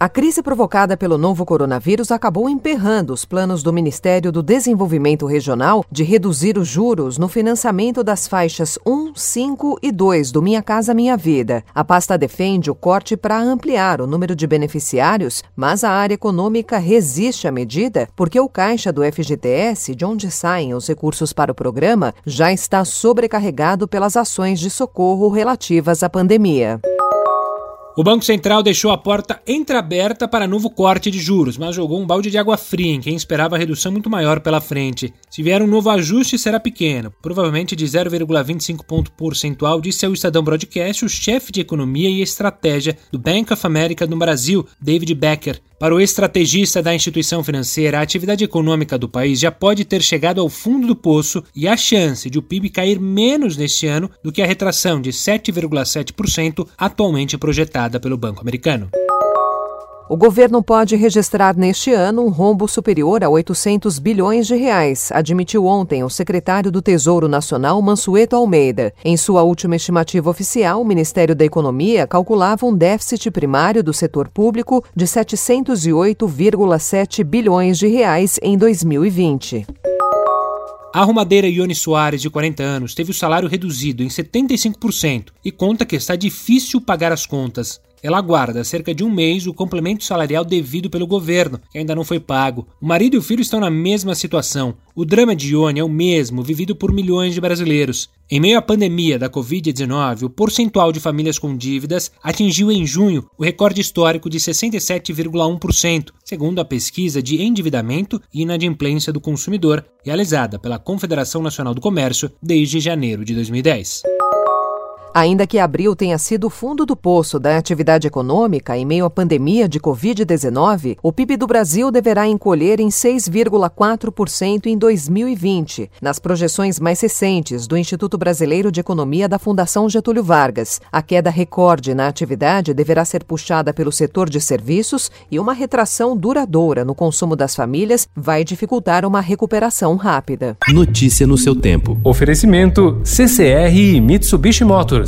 A crise provocada pelo novo coronavírus acabou emperrando os planos do Ministério do Desenvolvimento Regional de reduzir os juros no financiamento das faixas 1, 5 e 2 do Minha Casa Minha Vida. A pasta defende o corte para ampliar o número de beneficiários, mas a área econômica resiste à medida porque o caixa do FGTS, de onde saem os recursos para o programa, já está sobrecarregado pelas ações de socorro relativas à pandemia. O Banco Central deixou a porta entreaberta para novo corte de juros, mas jogou um balde de água fria em quem esperava redução muito maior pela frente. Se vier um novo ajuste, será pequeno, provavelmente de 0,25 ponto percentual, disse ao Estadão Broadcast o chefe de economia e estratégia do Bank of America no Brasil, David Becker. Para o estrategista da instituição financeira, a atividade econômica do país já pode ter chegado ao fundo do poço e a chance de o PIB cair menos neste ano do que a retração de 7,7% atualmente projetada pelo Banco Americano. O governo pode registrar neste ano um rombo superior a 800 bilhões de reais, admitiu ontem o secretário do Tesouro Nacional, Mansueto Almeida. Em sua última estimativa oficial, o Ministério da Economia calculava um déficit primário do setor público de 708,7 bilhões de reais em 2020. A arrumadeira Ione Soares, de 40 anos, teve o salário reduzido em 75% e conta que está difícil pagar as contas. Ela aguarda cerca de um mês o complemento salarial devido pelo governo, que ainda não foi pago. O marido e o filho estão na mesma situação. O drama de Ione é o mesmo vivido por milhões de brasileiros. Em meio à pandemia da Covid-19, o percentual de famílias com dívidas atingiu em junho o recorde histórico de 67,1%, segundo a pesquisa de endividamento e inadimplência do consumidor, realizada pela Confederação Nacional do Comércio desde janeiro de 2010. Ainda que abril tenha sido o fundo do poço da atividade econômica em meio à pandemia de Covid-19, o PIB do Brasil deverá encolher em 6,4% em 2020, nas projeções mais recentes do Instituto Brasileiro de Economia da Fundação Getúlio Vargas. A queda recorde na atividade deverá ser puxada pelo setor de serviços e uma retração duradoura no consumo das famílias vai dificultar uma recuperação rápida. Notícia no seu tempo. Oferecimento CCR e Mitsubishi Motors.